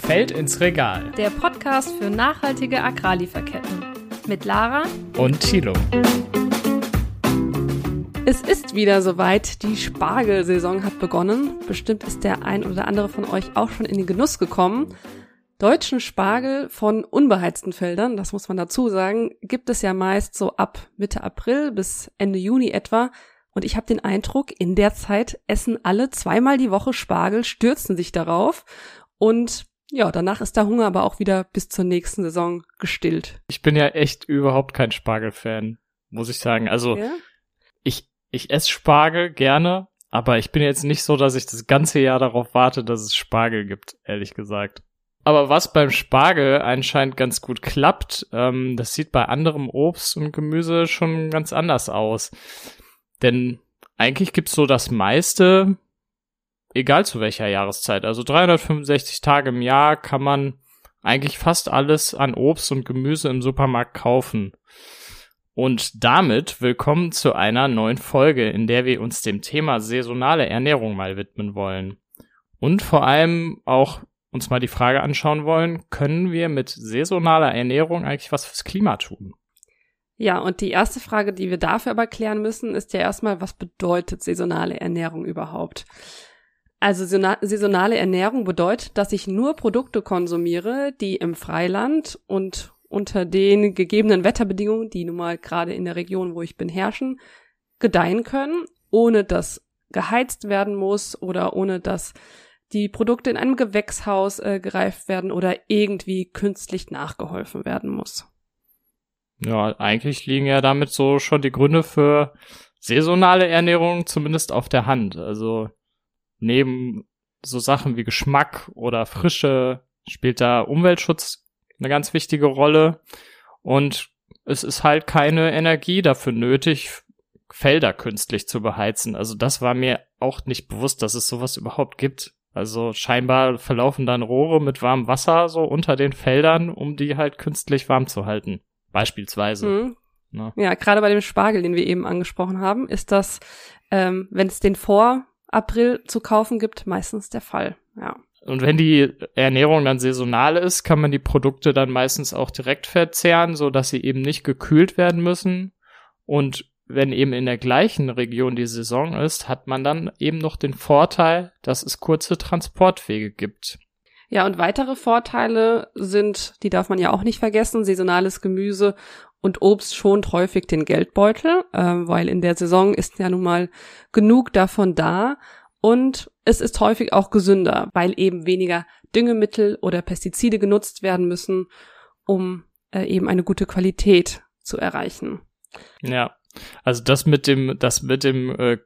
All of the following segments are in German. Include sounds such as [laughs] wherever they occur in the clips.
Feld ins Regal. Der Podcast für nachhaltige Agrarlieferketten. Mit Lara und Thilo. Es ist wieder soweit. Die Spargelsaison hat begonnen. Bestimmt ist der ein oder andere von euch auch schon in den Genuss gekommen. Deutschen Spargel von unbeheizten Feldern, das muss man dazu sagen, gibt es ja meist so ab Mitte April bis Ende Juni etwa. Und ich habe den Eindruck, in der Zeit essen alle zweimal die Woche Spargel, stürzen sich darauf und ja, danach ist der Hunger aber auch wieder bis zur nächsten Saison gestillt. Ich bin ja echt überhaupt kein Spargel-Fan, muss ich sagen. Also ja? ich, ich esse Spargel gerne, aber ich bin jetzt nicht so, dass ich das ganze Jahr darauf warte, dass es Spargel gibt, ehrlich gesagt. Aber was beim Spargel anscheinend ganz gut klappt, ähm, das sieht bei anderem Obst und Gemüse schon ganz anders aus. Denn eigentlich gibt's so das meiste, egal zu welcher Jahreszeit. Also 365 Tage im Jahr kann man eigentlich fast alles an Obst und Gemüse im Supermarkt kaufen. Und damit willkommen zu einer neuen Folge, in der wir uns dem Thema saisonale Ernährung mal widmen wollen. Und vor allem auch uns mal die Frage anschauen wollen, können wir mit saisonaler Ernährung eigentlich was fürs Klima tun? Ja, und die erste Frage, die wir dafür aber klären müssen, ist ja erstmal, was bedeutet saisonale Ernährung überhaupt? Also saisonale Ernährung bedeutet, dass ich nur Produkte konsumiere, die im Freiland und unter den gegebenen Wetterbedingungen, die nun mal gerade in der Region, wo ich bin, herrschen, gedeihen können, ohne dass geheizt werden muss oder ohne dass die Produkte in einem Gewächshaus äh, gereift werden oder irgendwie künstlich nachgeholfen werden muss. Ja, eigentlich liegen ja damit so schon die Gründe für saisonale Ernährung zumindest auf der Hand. Also neben so Sachen wie Geschmack oder Frische spielt da Umweltschutz eine ganz wichtige Rolle. Und es ist halt keine Energie dafür nötig, Felder künstlich zu beheizen. Also das war mir auch nicht bewusst, dass es sowas überhaupt gibt. Also scheinbar verlaufen dann Rohre mit warmem Wasser so unter den Feldern, um die halt künstlich warm zu halten. Beispielsweise. Mhm. Ja. ja, gerade bei dem Spargel, den wir eben angesprochen haben, ist das, ähm, wenn es den vor April zu kaufen gibt, meistens der Fall. Ja. Und wenn die Ernährung dann saisonal ist, kann man die Produkte dann meistens auch direkt verzehren, so dass sie eben nicht gekühlt werden müssen. Und wenn eben in der gleichen Region die Saison ist, hat man dann eben noch den Vorteil, dass es kurze Transportwege gibt. Ja, und weitere Vorteile sind, die darf man ja auch nicht vergessen, saisonales Gemüse und Obst schont häufig den Geldbeutel, äh, weil in der Saison ist ja nun mal genug davon da. Und es ist häufig auch gesünder, weil eben weniger Düngemittel oder Pestizide genutzt werden müssen, um äh, eben eine gute Qualität zu erreichen. Ja, also das mit dem, das mit dem äh,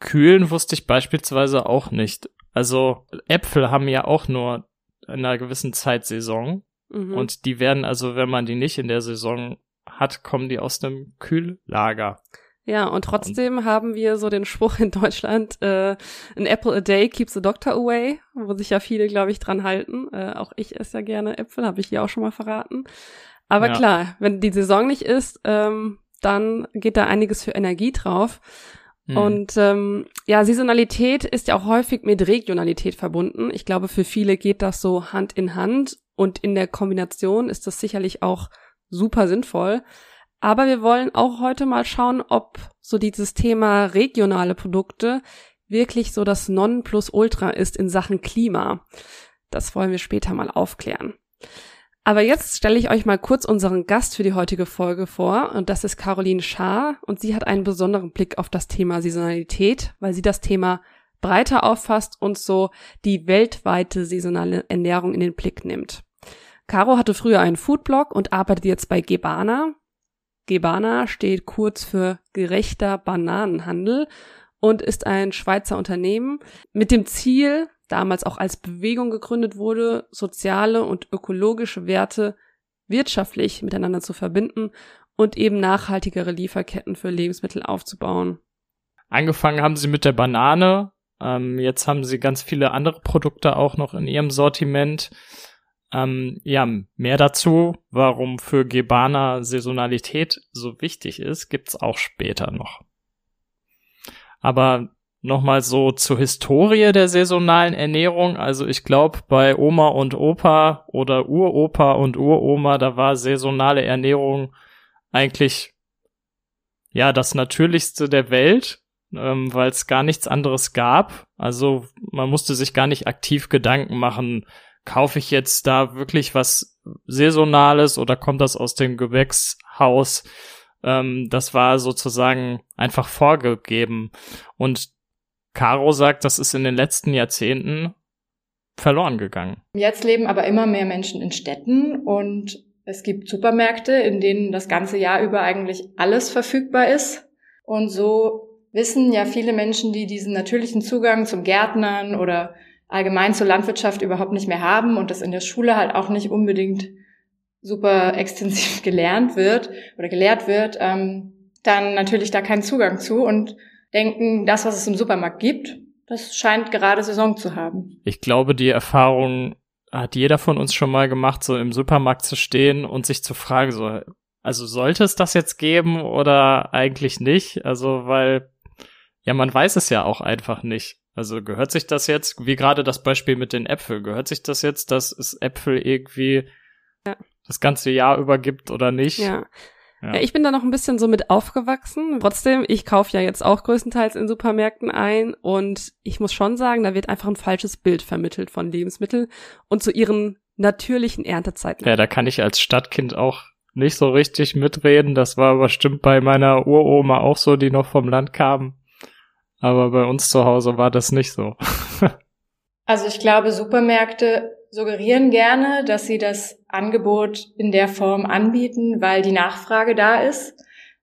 Kühlen wusste ich beispielsweise auch nicht. Also Äpfel haben ja auch nur in einer gewissen Zeit Saison. Mhm. Und die werden also, wenn man die nicht in der Saison hat, kommen die aus einem Kühllager. Ja, und trotzdem haben wir so den Spruch in Deutschland, äh, an apple a day keeps the doctor away, wo sich ja viele, glaube ich, dran halten. Äh, auch ich esse ja gerne Äpfel, habe ich hier auch schon mal verraten. Aber ja. klar, wenn die Saison nicht ist, ähm, dann geht da einiges für Energie drauf. Hm. Und ähm, ja, Saisonalität ist ja auch häufig mit Regionalität verbunden. Ich glaube, für viele geht das so Hand in Hand und in der Kombination ist das sicherlich auch super sinnvoll. Aber wir wollen auch heute mal schauen, ob so dieses Thema regionale Produkte wirklich so das Nonplusultra ist in Sachen Klima. Das wollen wir später mal aufklären. Aber jetzt stelle ich euch mal kurz unseren Gast für die heutige Folge vor. Und das ist Caroline Schaar. Und sie hat einen besonderen Blick auf das Thema Saisonalität, weil sie das Thema breiter auffasst und so die weltweite saisonale Ernährung in den Blick nimmt. Caro hatte früher einen Foodblog und arbeitet jetzt bei Gebana. Gebana steht kurz für gerechter Bananenhandel und ist ein Schweizer Unternehmen mit dem Ziel, damals auch als Bewegung gegründet wurde, soziale und ökologische Werte wirtschaftlich miteinander zu verbinden und eben nachhaltigere Lieferketten für Lebensmittel aufzubauen. Angefangen haben sie mit der Banane, ähm, jetzt haben sie ganz viele andere Produkte auch noch in ihrem Sortiment. Ähm, ja, mehr dazu, warum für Gebana Saisonalität so wichtig ist, gibt's auch später noch. Aber nochmal so zur Historie der saisonalen Ernährung. Also ich glaube, bei Oma und Opa oder Uropa und Uroma, da war saisonale Ernährung eigentlich ja das Natürlichste der Welt, ähm, weil es gar nichts anderes gab. Also man musste sich gar nicht aktiv Gedanken machen, kaufe ich jetzt da wirklich was Saisonales oder kommt das aus dem Gewächshaus? Ähm, das war sozusagen einfach vorgegeben. Und Caro sagt, das ist in den letzten Jahrzehnten verloren gegangen. Jetzt leben aber immer mehr Menschen in Städten und es gibt Supermärkte, in denen das ganze Jahr über eigentlich alles verfügbar ist. Und so wissen ja viele Menschen, die diesen natürlichen Zugang zum Gärtnern oder allgemein zur Landwirtschaft überhaupt nicht mehr haben und das in der Schule halt auch nicht unbedingt super extensiv [laughs] gelernt wird oder gelehrt wird, ähm, dann natürlich da keinen Zugang zu und denken, das, was es im Supermarkt gibt, das scheint gerade Saison zu haben. Ich glaube, die Erfahrung hat jeder von uns schon mal gemacht, so im Supermarkt zu stehen und sich zu fragen, so, also sollte es das jetzt geben oder eigentlich nicht? Also, weil, ja, man weiß es ja auch einfach nicht. Also gehört sich das jetzt, wie gerade das Beispiel mit den Äpfeln, gehört sich das jetzt, dass es Äpfel irgendwie ja. das ganze Jahr über gibt oder nicht? Ja. Ja. ja. ich bin da noch ein bisschen so mit aufgewachsen. Trotzdem, ich kaufe ja jetzt auch größtenteils in Supermärkten ein und ich muss schon sagen, da wird einfach ein falsches Bild vermittelt von Lebensmitteln und zu ihren natürlichen Erntezeiten. Ja, da kann ich als Stadtkind auch nicht so richtig mitreden. Das war bestimmt bei meiner Uroma auch so, die noch vom Land kam. Aber bei uns zu Hause war das nicht so. [laughs] also ich glaube, Supermärkte suggerieren gerne, dass sie das Angebot in der Form anbieten, weil die Nachfrage da ist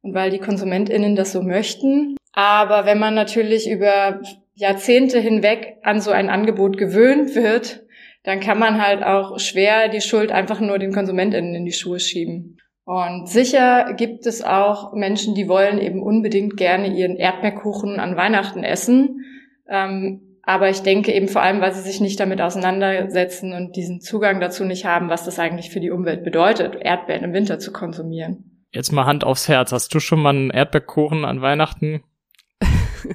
und weil die KonsumentInnen das so möchten. Aber wenn man natürlich über Jahrzehnte hinweg an so ein Angebot gewöhnt wird, dann kann man halt auch schwer die Schuld einfach nur den KonsumentInnen in die Schuhe schieben. Und sicher gibt es auch Menschen, die wollen eben unbedingt gerne ihren Erdbeerkuchen an Weihnachten essen. Ähm, aber ich denke eben vor allem, weil sie sich nicht damit auseinandersetzen und diesen Zugang dazu nicht haben, was das eigentlich für die Umwelt bedeutet, Erdbeeren im Winter zu konsumieren. Jetzt mal Hand aufs Herz. Hast du schon mal einen Erdbeerkuchen an Weihnachten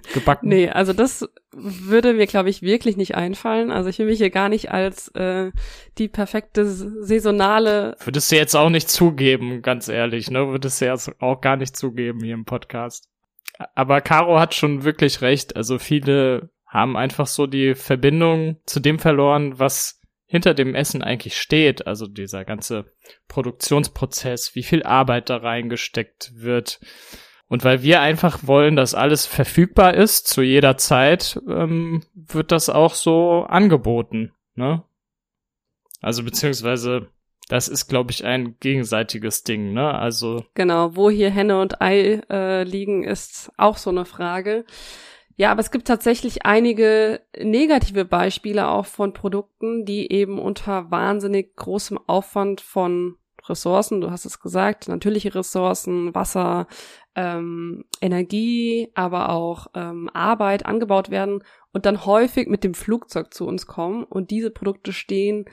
[laughs] gebacken? nee, also das würde mir, glaube ich, wirklich nicht einfallen. Also ich will mich hier gar nicht als äh, die perfekte saisonale. Würdest du jetzt auch nicht zugeben, ganz ehrlich, ne? Würdest du jetzt auch gar nicht zugeben hier im Podcast. Aber Caro hat schon wirklich recht. Also viele haben einfach so die Verbindung zu dem verloren, was hinter dem Essen eigentlich steht. Also dieser ganze Produktionsprozess, wie viel Arbeit da reingesteckt wird. Und weil wir einfach wollen, dass alles verfügbar ist zu jeder Zeit, ähm, wird das auch so angeboten. Ne? Also beziehungsweise das ist, glaube ich, ein gegenseitiges Ding, ne? Also genau, wo hier Henne und Ei äh, liegen, ist auch so eine Frage. Ja, aber es gibt tatsächlich einige negative Beispiele auch von Produkten, die eben unter wahnsinnig großem Aufwand von Ressourcen, du hast es gesagt, natürliche Ressourcen, Wasser, ähm, Energie, aber auch ähm, Arbeit angebaut werden und dann häufig mit dem Flugzeug zu uns kommen und diese Produkte stehen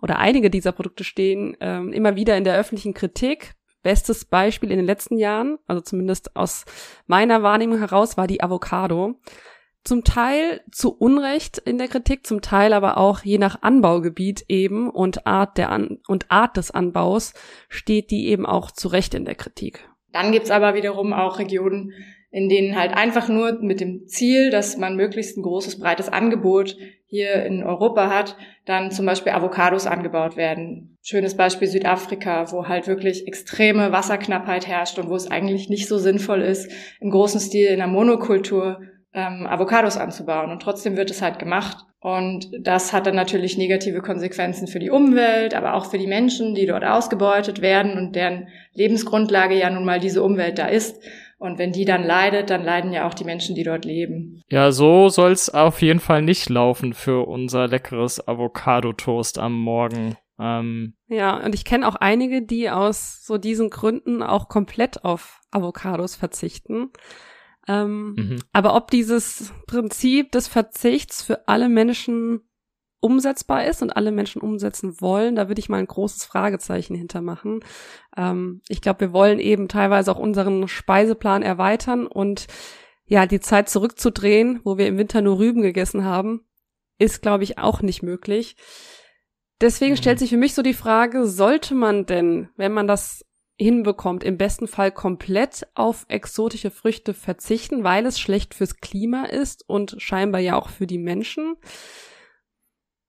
oder einige dieser Produkte stehen ähm, immer wieder in der öffentlichen Kritik, Bestes Beispiel in den letzten Jahren, also zumindest aus meiner Wahrnehmung heraus, war die Avocado. Zum Teil zu Unrecht in der Kritik, zum Teil aber auch je nach Anbaugebiet eben und Art der An und Art des Anbaus steht die eben auch zu Recht in der Kritik. Dann gibt's aber wiederum auch Regionen, in denen halt einfach nur mit dem Ziel, dass man möglichst ein großes, breites Angebot hier in Europa hat, dann zum Beispiel Avocados angebaut werden. Schönes Beispiel Südafrika, wo halt wirklich extreme Wasserknappheit herrscht und wo es eigentlich nicht so sinnvoll ist, im großen Stil in der Monokultur ähm, Avocados anzubauen. Und trotzdem wird es halt gemacht. Und das hat dann natürlich negative Konsequenzen für die Umwelt, aber auch für die Menschen, die dort ausgebeutet werden und deren Lebensgrundlage ja nun mal diese Umwelt da ist. Und wenn die dann leidet, dann leiden ja auch die Menschen, die dort leben. Ja, so soll's auf jeden Fall nicht laufen für unser leckeres Avocado-Toast am Morgen. Ähm, ja, und ich kenne auch einige, die aus so diesen Gründen auch komplett auf Avocados verzichten. Ähm, mhm. Aber ob dieses Prinzip des Verzichts für alle Menschen umsetzbar ist und alle Menschen umsetzen wollen, da würde ich mal ein großes Fragezeichen hintermachen. Ähm, ich glaube, wir wollen eben teilweise auch unseren Speiseplan erweitern und ja, die Zeit zurückzudrehen, wo wir im Winter nur Rüben gegessen haben, ist, glaube ich, auch nicht möglich. Deswegen mhm. stellt sich für mich so die Frage, sollte man denn, wenn man das hinbekommt, im besten Fall komplett auf exotische Früchte verzichten, weil es schlecht fürs Klima ist und scheinbar ja auch für die Menschen?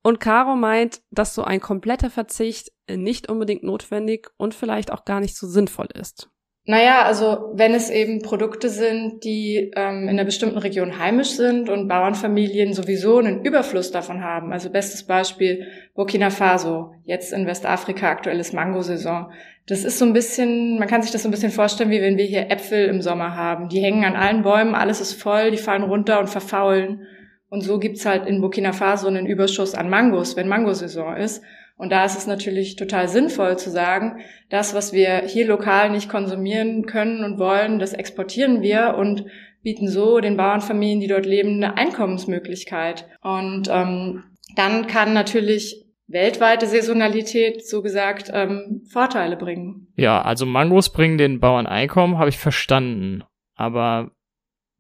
Und Caro meint, dass so ein kompletter Verzicht nicht unbedingt notwendig und vielleicht auch gar nicht so sinnvoll ist. Naja, also wenn es eben Produkte sind, die ähm, in einer bestimmten Region heimisch sind und Bauernfamilien sowieso einen Überfluss davon haben. Also bestes Beispiel Burkina Faso, jetzt in Westafrika aktuelles Mangosaison. Das ist so ein bisschen, man kann sich das so ein bisschen vorstellen, wie wenn wir hier Äpfel im Sommer haben. Die hängen an allen Bäumen, alles ist voll, die fallen runter und verfaulen. Und so gibt's halt in Burkina Faso einen Überschuss an Mangos, wenn Mangosaison ist. Und da ist es natürlich total sinnvoll zu sagen, das, was wir hier lokal nicht konsumieren können und wollen, das exportieren wir und bieten so den Bauernfamilien, die dort leben, eine Einkommensmöglichkeit. Und ähm, dann kann natürlich weltweite Saisonalität, so gesagt, ähm, Vorteile bringen. Ja, also Mangos bringen den Bauern Einkommen, habe ich verstanden. Aber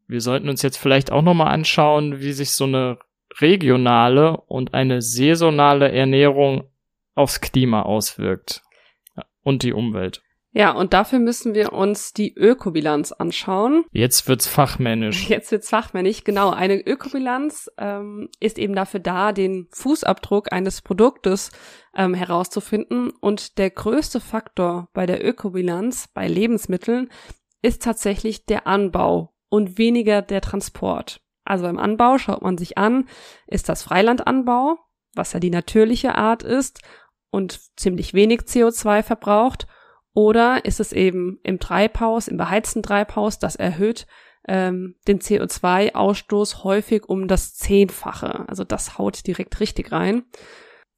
wir sollten uns jetzt vielleicht auch nochmal anschauen, wie sich so eine regionale und eine saisonale Ernährung aufs Klima auswirkt und die Umwelt. Ja, und dafür müssen wir uns die Ökobilanz anschauen. Jetzt wird's fachmännisch. Jetzt wird's fachmännisch, genau. Eine Ökobilanz ähm, ist eben dafür da, den Fußabdruck eines Produktes ähm, herauszufinden. Und der größte Faktor bei der Ökobilanz bei Lebensmitteln ist tatsächlich der Anbau und weniger der Transport. Also beim Anbau schaut man sich an, ist das Freilandanbau, was ja die natürliche Art ist und ziemlich wenig CO2 verbraucht, oder ist es eben im Treibhaus, im beheizten Treibhaus, das erhöht ähm, den CO2-Ausstoß häufig um das Zehnfache. Also das haut direkt richtig rein.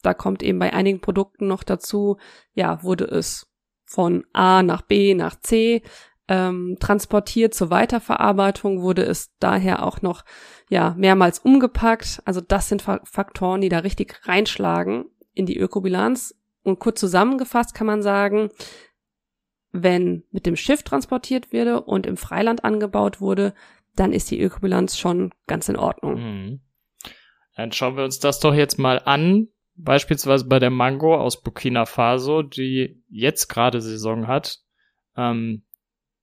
Da kommt eben bei einigen Produkten noch dazu, ja, wurde es von A nach B nach C ähm, transportiert zur Weiterverarbeitung, wurde es daher auch noch ja mehrmals umgepackt. Also das sind Faktoren, die da richtig reinschlagen in die Ökobilanz. Und kurz zusammengefasst kann man sagen, wenn mit dem Schiff transportiert wurde und im Freiland angebaut wurde, dann ist die Ökobilanz schon ganz in Ordnung. Mhm. Dann schauen wir uns das doch jetzt mal an. Beispielsweise bei der Mango aus Burkina Faso, die jetzt gerade Saison hat. Ähm,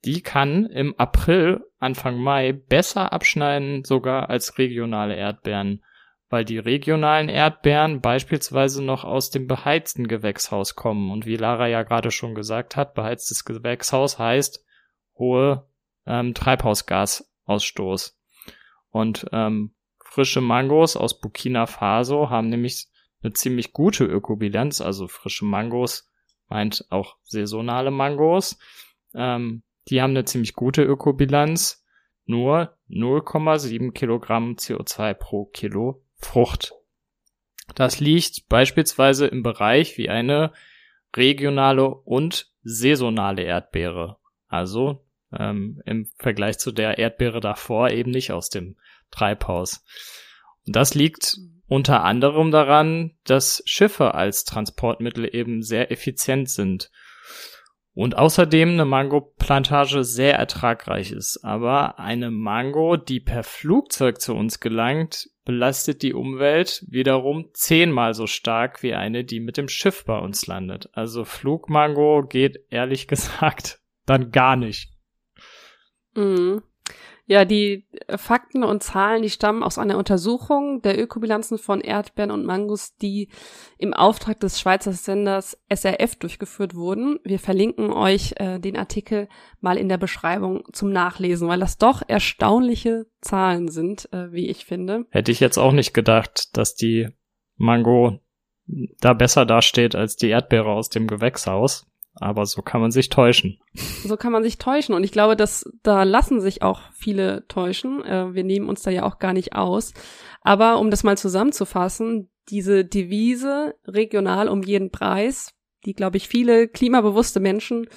die kann im April, Anfang Mai besser abschneiden sogar als regionale Erdbeeren, weil die regionalen Erdbeeren beispielsweise noch aus dem beheizten Gewächshaus kommen. Und wie Lara ja gerade schon gesagt hat, beheiztes Gewächshaus heißt hohe ähm, Treibhausgasausstoß. Und ähm, frische Mangos aus Burkina Faso haben nämlich eine ziemlich gute Ökobilanz, also frische Mangos meint auch saisonale Mangos. Ähm, die haben eine ziemlich gute Ökobilanz, nur 0,7 Kilogramm CO2 pro Kilo Frucht. Das liegt beispielsweise im Bereich wie eine regionale und saisonale Erdbeere. Also ähm, im Vergleich zu der Erdbeere davor eben nicht aus dem Treibhaus. Und das liegt unter anderem daran, dass Schiffe als Transportmittel eben sehr effizient sind und außerdem eine Mango-Plantage sehr ertragreich ist. Aber eine Mango, die per Flugzeug zu uns gelangt, belastet die Umwelt wiederum zehnmal so stark wie eine, die mit dem Schiff bei uns landet. Also Flugmango geht ehrlich [laughs] gesagt dann gar nicht. Mhm. Ja, die Fakten und Zahlen, die stammen aus einer Untersuchung der Ökobilanzen von Erdbeeren und Mangos, die im Auftrag des Schweizer Senders SRF durchgeführt wurden. Wir verlinken euch äh, den Artikel mal in der Beschreibung zum Nachlesen, weil das doch erstaunliche Zahlen sind, äh, wie ich finde. Hätte ich jetzt auch nicht gedacht, dass die Mango da besser dasteht als die Erdbeere aus dem Gewächshaus. Aber so kann man sich täuschen. So kann man sich täuschen. Und ich glaube, dass da lassen sich auch viele täuschen. Äh, wir nehmen uns da ja auch gar nicht aus. Aber um das mal zusammenzufassen, diese Devise regional um jeden Preis, die, glaube ich, viele klimabewusste Menschen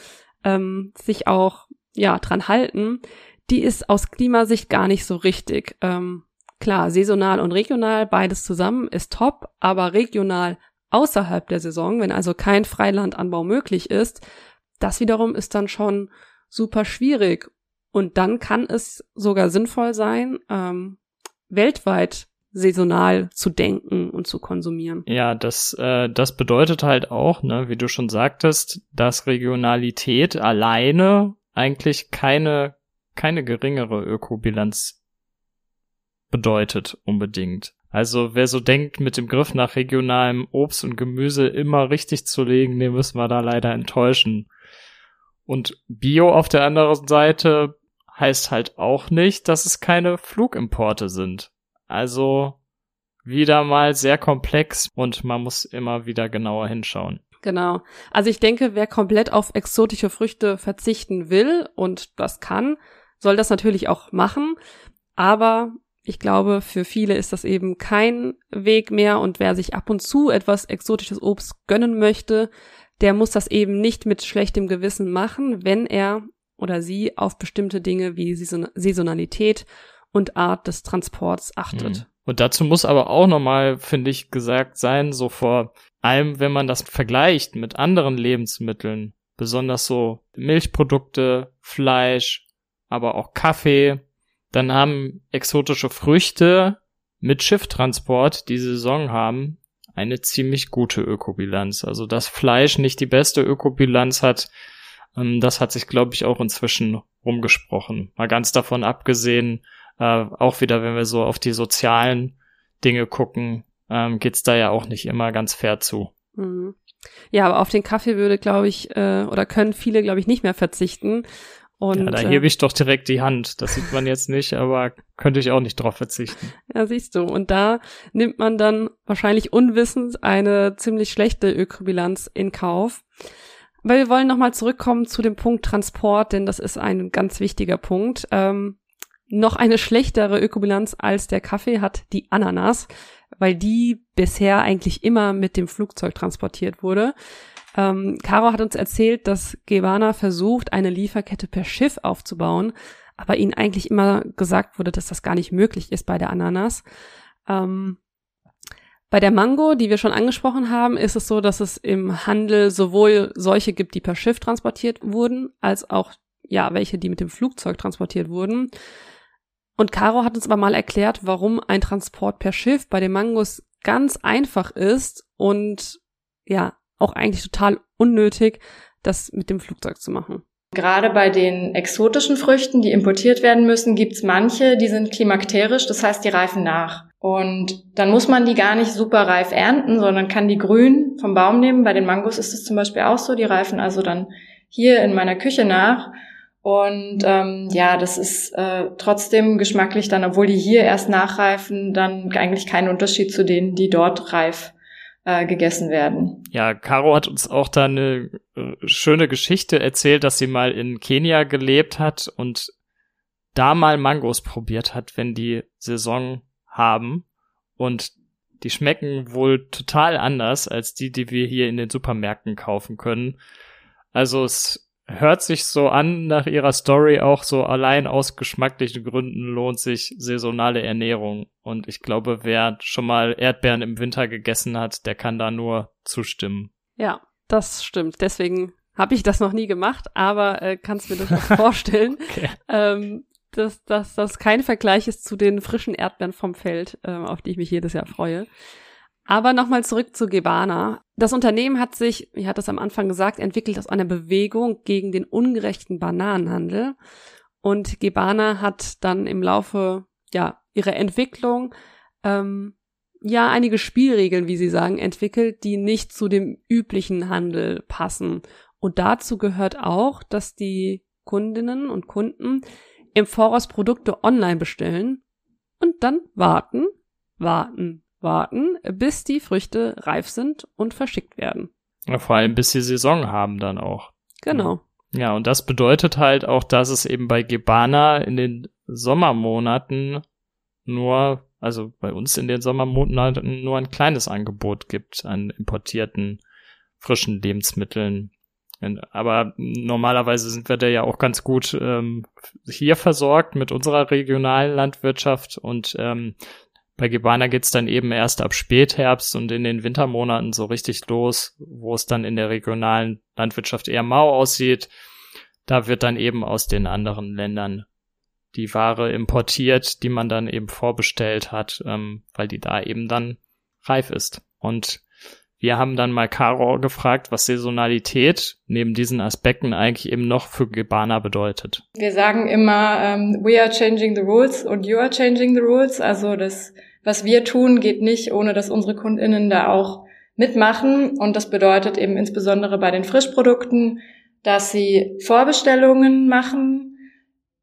ähm, sich auch ja dran halten, die ist aus Klimasicht gar nicht so richtig. Ähm, klar, saisonal und regional, beides zusammen ist top, aber regional außerhalb der Saison, wenn also kein Freilandanbau möglich ist, das wiederum ist dann schon super schwierig. Und dann kann es sogar sinnvoll sein, ähm, weltweit saisonal zu denken und zu konsumieren. Ja, das, äh, das bedeutet halt auch, ne, wie du schon sagtest, dass Regionalität alleine eigentlich keine, keine geringere Ökobilanz bedeutet unbedingt. Also wer so denkt, mit dem Griff nach regionalem Obst und Gemüse immer richtig zu legen, den müssen wir da leider enttäuschen. Und Bio auf der anderen Seite heißt halt auch nicht, dass es keine Flugimporte sind. Also wieder mal sehr komplex und man muss immer wieder genauer hinschauen. Genau. Also ich denke, wer komplett auf exotische Früchte verzichten will und das kann, soll das natürlich auch machen. Aber ich glaube, für viele ist das eben kein Weg mehr und wer sich ab und zu etwas exotisches Obst gönnen möchte, der muss das eben nicht mit schlechtem Gewissen machen, wenn er oder sie auf bestimmte Dinge wie Saisonalität und Art des Transports achtet. Mhm. Und dazu muss aber auch nochmal, finde ich, gesagt sein, so vor allem, wenn man das vergleicht mit anderen Lebensmitteln, besonders so Milchprodukte, Fleisch, aber auch Kaffee, dann haben exotische Früchte mit Schifftransport, die Saison haben, eine ziemlich gute Ökobilanz. Also dass Fleisch nicht die beste Ökobilanz hat, ähm, das hat sich, glaube ich, auch inzwischen rumgesprochen. Mal ganz davon abgesehen, äh, auch wieder, wenn wir so auf die sozialen Dinge gucken, ähm, geht's da ja auch nicht immer ganz fair zu. Mhm. Ja, aber auf den Kaffee würde, glaube ich, äh, oder können viele, glaube ich, nicht mehr verzichten. Und, ja, da hebe ich doch direkt die Hand. Das sieht man jetzt nicht, aber könnte ich auch nicht drauf verzichten. [laughs] Ja, siehst du. Und da nimmt man dann wahrscheinlich unwissend eine ziemlich schlechte Ökobilanz in Kauf. Aber wir wollen nochmal zurückkommen zu dem Punkt Transport, denn das ist ein ganz wichtiger Punkt. Ähm, noch eine schlechtere Ökobilanz als der Kaffee hat die Ananas, weil die bisher eigentlich immer mit dem Flugzeug transportiert wurde. Ähm, Caro hat uns erzählt, dass Gevana versucht, eine Lieferkette per Schiff aufzubauen, aber ihnen eigentlich immer gesagt wurde, dass das gar nicht möglich ist bei der Ananas. Ähm, bei der Mango, die wir schon angesprochen haben, ist es so, dass es im Handel sowohl solche gibt, die per Schiff transportiert wurden, als auch ja welche, die mit dem Flugzeug transportiert wurden. Und Caro hat uns aber mal erklärt, warum ein Transport per Schiff bei den Mangos ganz einfach ist und ja auch eigentlich total unnötig, das mit dem Flugzeug zu machen. Gerade bei den exotischen Früchten, die importiert werden müssen, gibt's manche, die sind klimakterisch, das heißt, die reifen nach. Und dann muss man die gar nicht super reif ernten, sondern kann die grün vom Baum nehmen. Bei den Mangos ist es zum Beispiel auch so, die reifen also dann hier in meiner Küche nach. Und ähm, ja, das ist äh, trotzdem geschmacklich dann, obwohl die hier erst nachreifen, dann eigentlich kein Unterschied zu denen, die dort reif äh, gegessen werden. Ja, Caro hat uns auch da eine äh, schöne Geschichte erzählt, dass sie mal in Kenia gelebt hat und da mal Mangos probiert hat, wenn die Saison haben. Und die schmecken wohl total anders als die, die wir hier in den Supermärkten kaufen können. Also es hört sich so an nach ihrer Story auch so allein aus geschmacklichen Gründen lohnt sich saisonale Ernährung. Und ich glaube, wer schon mal Erdbeeren im Winter gegessen hat, der kann da nur zustimmen. Ja, das stimmt. Deswegen habe ich das noch nie gemacht, aber äh, kannst mir das [laughs] vorstellen, okay. ähm, dass, dass das kein Vergleich ist zu den frischen Erdbeeren vom Feld, äh, auf die ich mich jedes Jahr freue. Aber nochmal zurück zu Gebana. Das Unternehmen hat sich, ich hatte es am Anfang gesagt, entwickelt aus einer Bewegung gegen den ungerechten Bananenhandel. Und Gebana hat dann im Laufe ja, ihrer Entwicklung ähm, ja einige Spielregeln, wie sie sagen, entwickelt, die nicht zu dem üblichen Handel passen. Und dazu gehört auch, dass die Kundinnen und Kunden im Voraus Produkte online bestellen und dann warten, warten, warten, bis die Früchte reif sind und verschickt werden. Ja, vor allem bis sie Saison haben dann auch. Genau. Ja, und das bedeutet halt auch, dass es eben bei Gebana in den Sommermonaten nur, also bei uns in den Sommermonaten nur ein kleines Angebot gibt an importierten frischen Lebensmitteln. Aber normalerweise sind wir da ja auch ganz gut ähm, hier versorgt mit unserer regionalen Landwirtschaft und ähm, bei Gibana geht's dann eben erst ab Spätherbst und in den Wintermonaten so richtig los, wo es dann in der regionalen Landwirtschaft eher mau aussieht. Da wird dann eben aus den anderen Ländern die Ware importiert, die man dann eben vorbestellt hat, ähm, weil die da eben dann reif ist. Und wir haben dann mal Caro gefragt, was Saisonalität neben diesen Aspekten eigentlich eben noch für Gebana bedeutet. Wir sagen immer, um, ähm, we are changing the rules und you are changing the rules. Also das, was wir tun, geht nicht, ohne dass unsere KundInnen da auch mitmachen. Und das bedeutet eben insbesondere bei den Frischprodukten, dass sie Vorbestellungen machen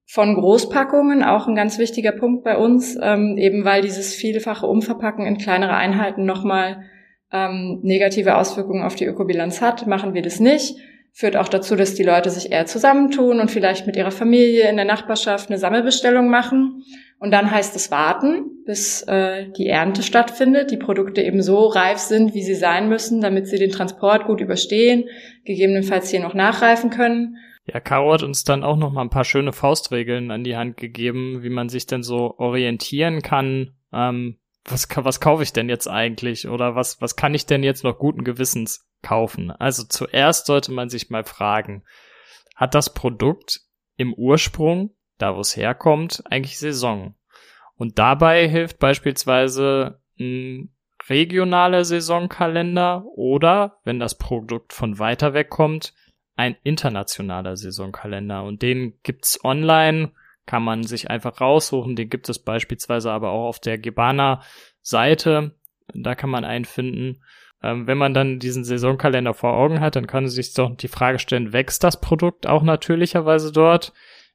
von Großpackungen, auch ein ganz wichtiger Punkt bei uns, ähm, eben weil dieses vielfache Umverpacken in kleinere Einheiten nochmal ähm, negative Auswirkungen auf die Ökobilanz hat, machen wir das nicht. Führt auch dazu, dass die Leute sich eher zusammentun und vielleicht mit ihrer Familie in der Nachbarschaft eine Sammelbestellung machen. Und dann heißt es warten, bis äh, die Ernte stattfindet, die Produkte eben so reif sind, wie sie sein müssen, damit sie den Transport gut überstehen, gegebenenfalls hier noch nachreifen können. Ja, Caro hat uns dann auch noch mal ein paar schöne Faustregeln an die Hand gegeben, wie man sich denn so orientieren kann, ähm, was, was kaufe ich denn jetzt eigentlich oder was, was kann ich denn jetzt noch guten Gewissens kaufen? Also zuerst sollte man sich mal fragen, hat das Produkt im Ursprung, da wo es herkommt, eigentlich Saison? Und dabei hilft beispielsweise ein regionaler Saisonkalender oder, wenn das Produkt von weiter weg kommt, ein internationaler Saisonkalender. Und den gibt's online kann man sich einfach raussuchen. Den gibt es beispielsweise aber auch auf der Gebana Seite. Da kann man einen finden. Ähm, wenn man dann diesen Saisonkalender vor Augen hat, dann kann man sich doch die Frage stellen, wächst das Produkt auch natürlicherweise dort?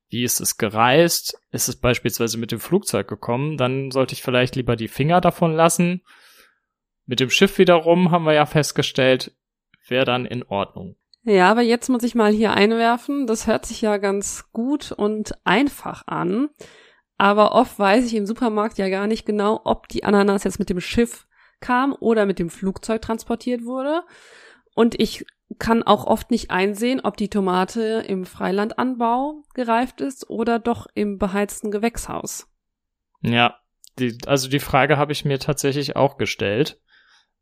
Wie ist es gereist? Ist es beispielsweise mit dem Flugzeug gekommen? Dann sollte ich vielleicht lieber die Finger davon lassen. Mit dem Schiff wiederum haben wir ja festgestellt, wäre dann in Ordnung. Ja, aber jetzt muss ich mal hier einwerfen. Das hört sich ja ganz gut und einfach an. Aber oft weiß ich im Supermarkt ja gar nicht genau, ob die Ananas jetzt mit dem Schiff kam oder mit dem Flugzeug transportiert wurde. Und ich kann auch oft nicht einsehen, ob die Tomate im Freilandanbau gereift ist oder doch im beheizten Gewächshaus. Ja, die, also die Frage habe ich mir tatsächlich auch gestellt.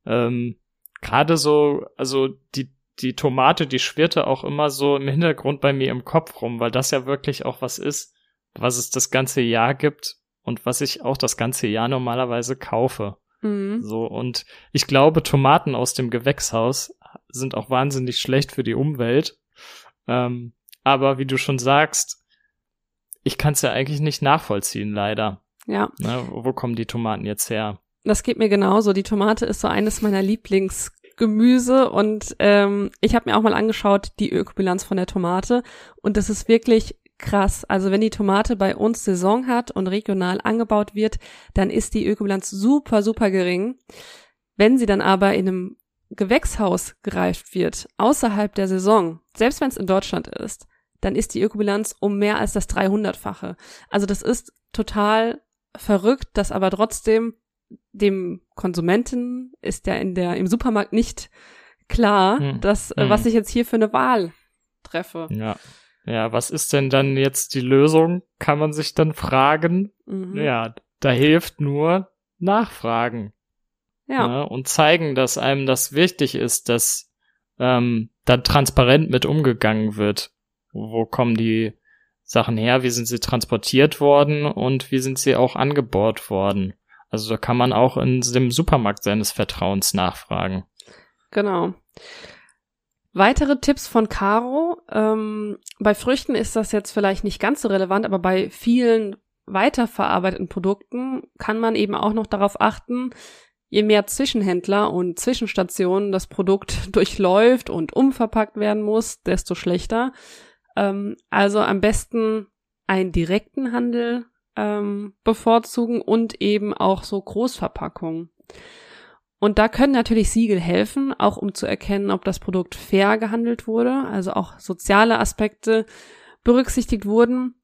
Ähm, Gerade so, also die die Tomate, die schwirrte auch immer so im Hintergrund bei mir im Kopf rum, weil das ja wirklich auch was ist, was es das ganze Jahr gibt und was ich auch das ganze Jahr normalerweise kaufe. Mhm. So, und ich glaube, Tomaten aus dem Gewächshaus sind auch wahnsinnig schlecht für die Umwelt. Ähm, aber wie du schon sagst, ich kann es ja eigentlich nicht nachvollziehen, leider. Ja. Ne, wo kommen die Tomaten jetzt her? Das geht mir genauso. Die Tomate ist so eines meiner Lieblings Gemüse und ähm, ich habe mir auch mal angeschaut die Ökobilanz von der Tomate und das ist wirklich krass. Also wenn die Tomate bei uns Saison hat und regional angebaut wird, dann ist die Ökobilanz super, super gering. Wenn sie dann aber in einem Gewächshaus gereift wird, außerhalb der Saison, selbst wenn es in Deutschland ist, dann ist die Ökobilanz um mehr als das 300-fache. Also das ist total verrückt, dass aber trotzdem dem Konsumenten ist ja in der, im Supermarkt nicht klar, hm. dass, äh, hm. was ich jetzt hier für eine Wahl treffe. Ja. Ja, was ist denn dann jetzt die Lösung? Kann man sich dann fragen. Mhm. Ja, da hilft nur Nachfragen. Ja. Ne, und zeigen, dass einem das wichtig ist, dass ähm, dann transparent mit umgegangen wird. Wo kommen die Sachen her? Wie sind sie transportiert worden? Und wie sind sie auch angebaut worden? Also da kann man auch in dem Supermarkt seines Vertrauens nachfragen. Genau. Weitere Tipps von Caro. Ähm, bei Früchten ist das jetzt vielleicht nicht ganz so relevant, aber bei vielen weiterverarbeiteten Produkten kann man eben auch noch darauf achten, je mehr Zwischenhändler und Zwischenstationen das Produkt [laughs] durchläuft und umverpackt werden muss, desto schlechter. Ähm, also am besten einen direkten Handel ähm, bevorzugen und eben auch so Großverpackungen. Und da können natürlich Siegel helfen, auch um zu erkennen, ob das Produkt fair gehandelt wurde, also auch soziale Aspekte berücksichtigt wurden.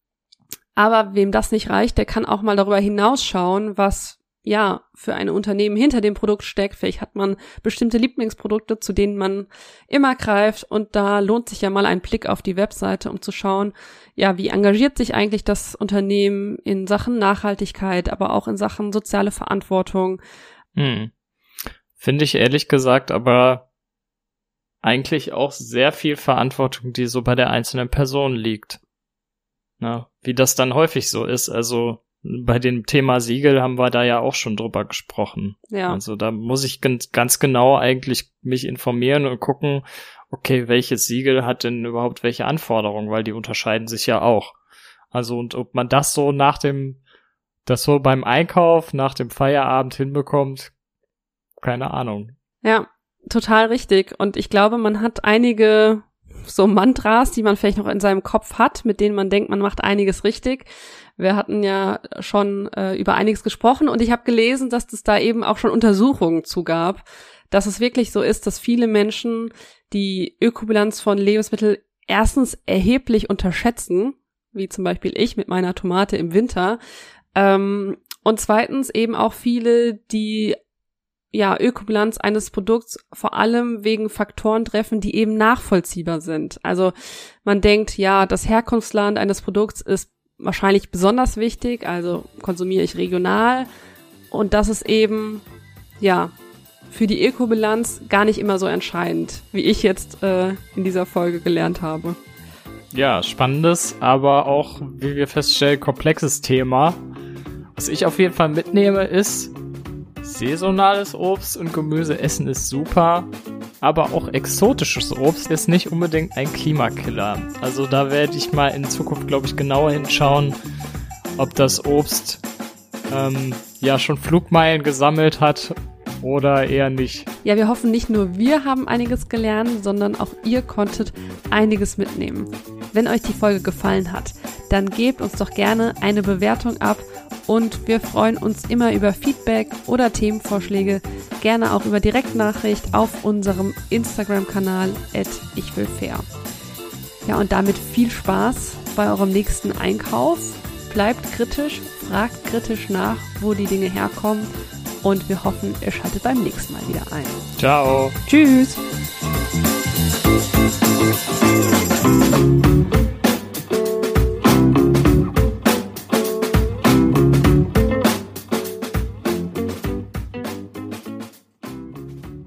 Aber wem das nicht reicht, der kann auch mal darüber hinausschauen, was ja, für ein Unternehmen hinter dem Produkt steckt. Vielleicht hat man bestimmte Lieblingsprodukte, zu denen man immer greift und da lohnt sich ja mal ein Blick auf die Webseite, um zu schauen, ja, wie engagiert sich eigentlich das Unternehmen in Sachen Nachhaltigkeit, aber auch in Sachen soziale Verantwortung. Hm. Finde ich ehrlich gesagt aber eigentlich auch sehr viel Verantwortung, die so bei der einzelnen Person liegt. Na, wie das dann häufig so ist. Also bei dem Thema Siegel haben wir da ja auch schon drüber gesprochen. Ja. Also da muss ich ganz, genau eigentlich mich informieren und gucken, okay, welches Siegel hat denn überhaupt welche Anforderungen, weil die unterscheiden sich ja auch. Also und ob man das so nach dem, das so beim Einkauf nach dem Feierabend hinbekommt, keine Ahnung. Ja, total richtig. Und ich glaube, man hat einige so Mantras, die man vielleicht noch in seinem Kopf hat, mit denen man denkt, man macht einiges richtig. Wir hatten ja schon äh, über einiges gesprochen und ich habe gelesen, dass es da eben auch schon Untersuchungen zu gab, dass es wirklich so ist, dass viele Menschen die Ökobilanz von Lebensmitteln erstens erheblich unterschätzen, wie zum Beispiel ich mit meiner Tomate im Winter, ähm, und zweitens eben auch viele, die ja, Ökobilanz eines Produkts vor allem wegen Faktoren treffen, die eben nachvollziehbar sind. Also man denkt, ja, das Herkunftsland eines Produkts ist wahrscheinlich besonders wichtig, also konsumiere ich regional und das ist eben, ja, für die Ökobilanz gar nicht immer so entscheidend, wie ich jetzt äh, in dieser Folge gelernt habe. Ja, spannendes, aber auch, wie wir feststellen, komplexes Thema. Was ich auf jeden Fall mitnehme, ist, saisonales Obst und Gemüse essen ist super, aber auch exotisches Obst ist nicht unbedingt ein Klimakiller. Also da werde ich mal in Zukunft, glaube ich, genauer hinschauen, ob das Obst ähm, ja schon Flugmeilen gesammelt hat oder eher nicht. Ja, wir hoffen nicht nur wir haben einiges gelernt, sondern auch ihr konntet einiges mitnehmen. Wenn euch die Folge gefallen hat, dann gebt uns doch gerne eine Bewertung ab und wir freuen uns immer über Feedback oder Themenvorschläge, gerne auch über Direktnachricht auf unserem Instagram-Kanal ichwillfair. Ja, und damit viel Spaß bei eurem nächsten Einkauf. Bleibt kritisch, fragt kritisch nach, wo die Dinge herkommen und wir hoffen, ihr schaltet beim nächsten Mal wieder ein. Ciao. Tschüss.